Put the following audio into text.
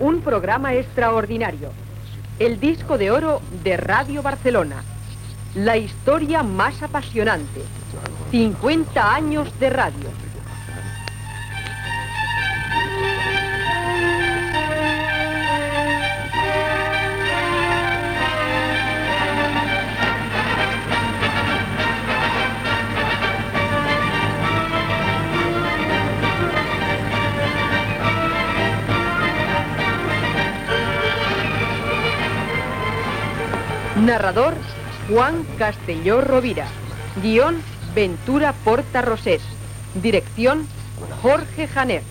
Un programa extraordinario. El disco de oro de Radio Barcelona. La historia más apasionante. 50 años de radio. Narrador Juan Castelló Rovira. Guión Ventura Porta Rosés. Dirección Jorge Janer.